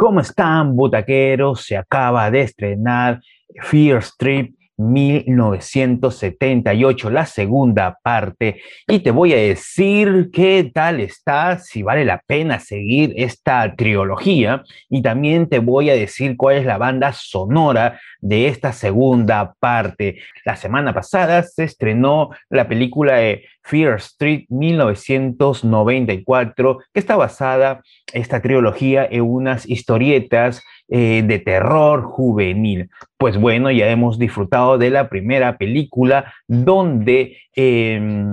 ¿Cómo están, butaqueros? Se acaba de estrenar Fear Street 1978, la segunda parte, y te voy a decir qué tal está, si vale la pena seguir esta trilogía, y también te voy a decir cuál es la banda sonora de esta segunda parte. La semana pasada se estrenó la película de Fear Street 1994, que está basada esta trilogía en unas historietas eh, de terror juvenil. Pues bueno, ya hemos disfrutado de la primera película donde em,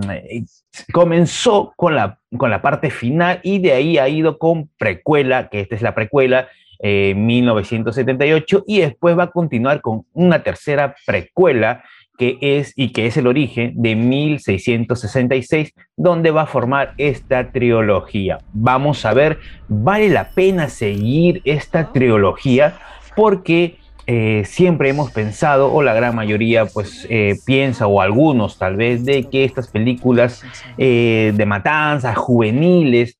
comenzó con la, con la parte final y de ahí ha ido con precuela, que esta es la precuela, 1978, eh, y después va a continuar con una tercera precuela que es y que es el origen de 1666, donde va a formar esta trilogía. Vamos a ver, vale la pena seguir esta trilogía porque eh, siempre hemos pensado, o la gran mayoría pues eh, piensa, o algunos tal vez, de que estas películas eh, de matanzas juveniles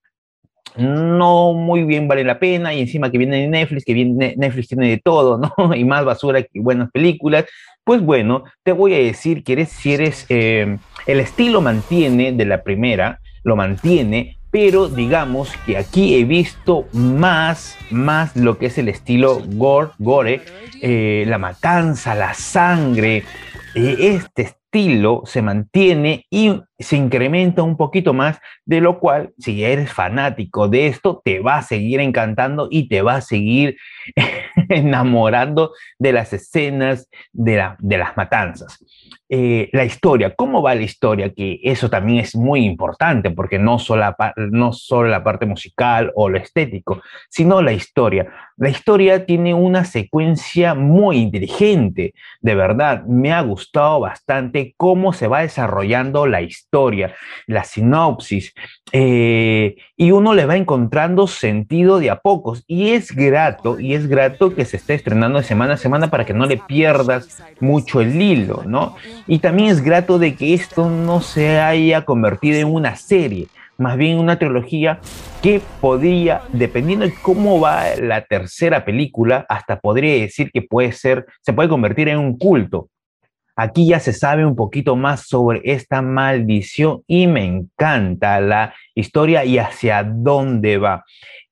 no muy bien vale la pena y encima que viene Netflix, que viene, Netflix tiene de todo, ¿no? Y más basura que buenas películas. Pues bueno, te voy a decir que eres, si eres, eh, el estilo mantiene de la primera, lo mantiene, pero digamos que aquí he visto más, más lo que es el estilo gore, gore eh, la matanza, la sangre, eh, este estilo se mantiene y se incrementa un poquito más, de lo cual, si eres fanático de esto, te va a seguir encantando y te va a seguir enamorando de las escenas de, la, de las matanzas. Eh, la historia, ¿cómo va la historia? Que eso también es muy importante, porque no solo, no solo la parte musical o lo estético, sino la historia. La historia tiene una secuencia muy inteligente, de verdad, me ha gustado bastante cómo se va desarrollando la historia, la sinopsis, eh, y uno le va encontrando sentido de a pocos, y es grato, y es grato que se esté estrenando de semana a semana para que no le pierdas mucho el hilo, ¿no? Y también es grato de que esto no se haya convertido en una serie, más bien una trilogía que podría, dependiendo de cómo va la tercera película, hasta podría decir que puede ser, se puede convertir en un culto. Aquí ya se sabe un poquito más sobre esta maldición y me encanta la historia y hacia dónde va.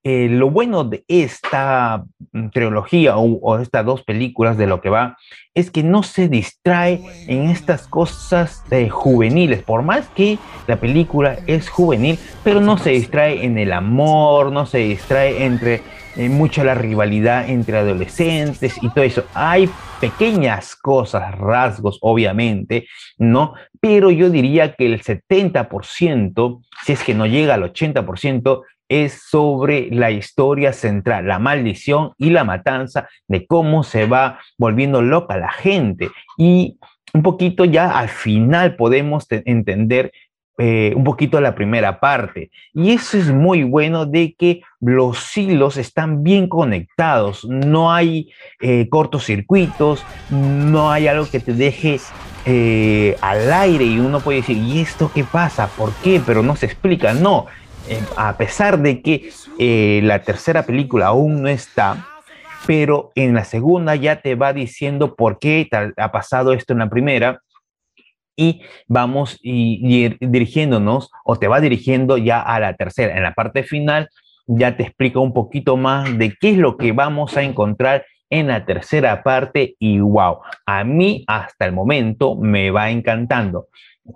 Eh, lo bueno de esta mm, trilogía o, estas dos películas de lo que va es que no se distrae en estas cosas de juveniles, por más que la película es juvenil, pero no se distrae en el amor, no se distrae entre eh, mucha la rivalidad entre adolescentes y todo eso. Hay pequeñas cosas, rasgos, obviamente, ¿no? Pero yo diría que el 70%, si es que no llega al 80%, es sobre la historia central, la maldición y la matanza de cómo se va volviendo loca la gente. Y un poquito ya al final podemos entender eh, un poquito la primera parte. Y eso es muy bueno de que los hilos están bien conectados, no hay eh, cortocircuitos, no hay algo que te deje eh, al aire y uno puede decir, ¿y esto qué pasa? ¿Por qué? Pero no se explica. No, eh, a pesar de que eh, la tercera película aún no está, pero en la segunda ya te va diciendo por qué ha pasado esto en la primera y vamos dirigiéndonos o te va dirigiendo ya a la tercera. En la parte final ya te explica un poquito más de qué es lo que vamos a encontrar en la tercera parte y wow, a mí hasta el momento me va encantando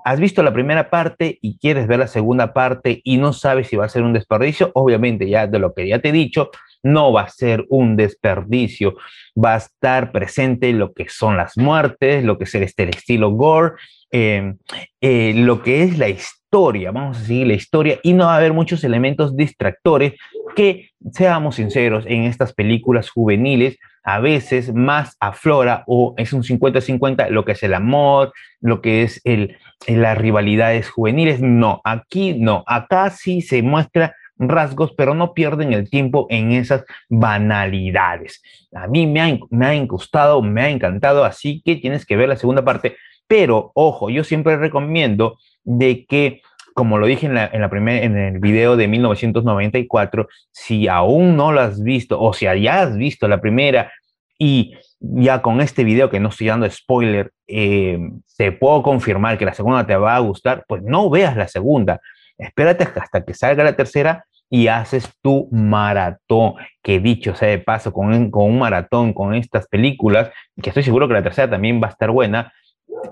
has visto la primera parte y quieres ver la segunda parte y no sabes si va a ser un desperdicio, obviamente ya de lo que ya te he dicho, no va a ser un desperdicio, va a estar presente lo que son las muertes, lo que es el, este, estilo gore, em, eh, lo que es la historia, vamos a seguir la historia y no va a haber muchos elementos distractores que, seamos sinceros, en estas películas juveniles a veces más aflora o es un 50-50 lo que es el amor, lo que es el, las rivalidades juveniles. No, aquí no, acá sí se muestra rasgos, pero no pierden el tiempo en esas banalidades. A mí me ha, me gustado, me ha encantado, así que tienes que ver la segunda parte. Pero, ojo, yo siempre recomiendo de que como lo dije en, la, en, la primer, en el video de 1994, si aún no lo has visto o si ya has visto la primera y ya con este video que no estoy dando spoiler, eh, te puedo confirmar que la segunda te va a gustar, pues no veas la segunda. Espérate hasta que salga la tercera y haces tu maratón, que dicho sea de paso, con, un maratón, con estas películas, que estoy seguro que la tercera también va a estar buena,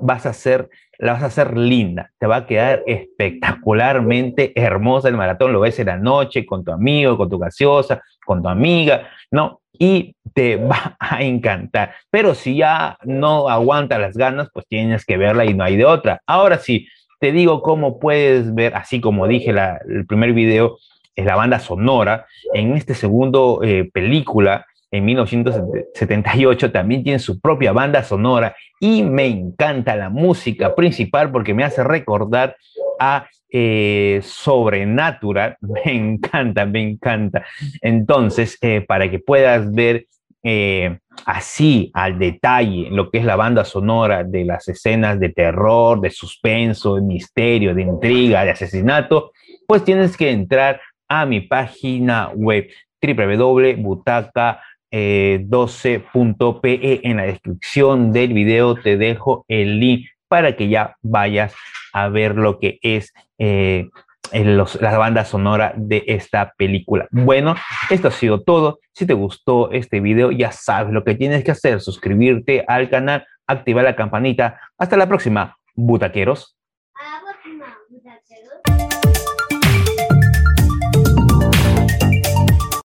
vas a hacer, la vas a hacer linda, te va a quedar espectacularmente hermosa el maratón, lo ves en la noche con tu amigo, con tu gaseosa, con tu amiga, ¿no? Y te va a encantar. Pero si ya no aguanta las ganas, pues tienes que verla y no hay de otra. Ahora sí, te digo cómo puedes ver, así como dije la, el primer video, es la banda sonora. En este segundo eh, película, en 1978, también tiene su propia banda sonora y me encanta la música principal porque me hace recordar a eh, Sobrenatural. Me encanta, me encanta. Entonces, eh, para que puedas ver así al detalle lo que es la banda sonora de las escenas de terror, de suspenso, de misterio, de intriga, de asesinato, pues tienes que entrar a mi página web www.butaca12.pe. En la descripción del video te dejo el link para que ya vayas a ver lo que es eh, la banda sonora de esta película. Bueno, esto ha sido todo. Si te gustó este video, ya sabes lo que tienes que hacer, suscribirte al canal, activar la campanita. Hasta la próxima, butaqueros.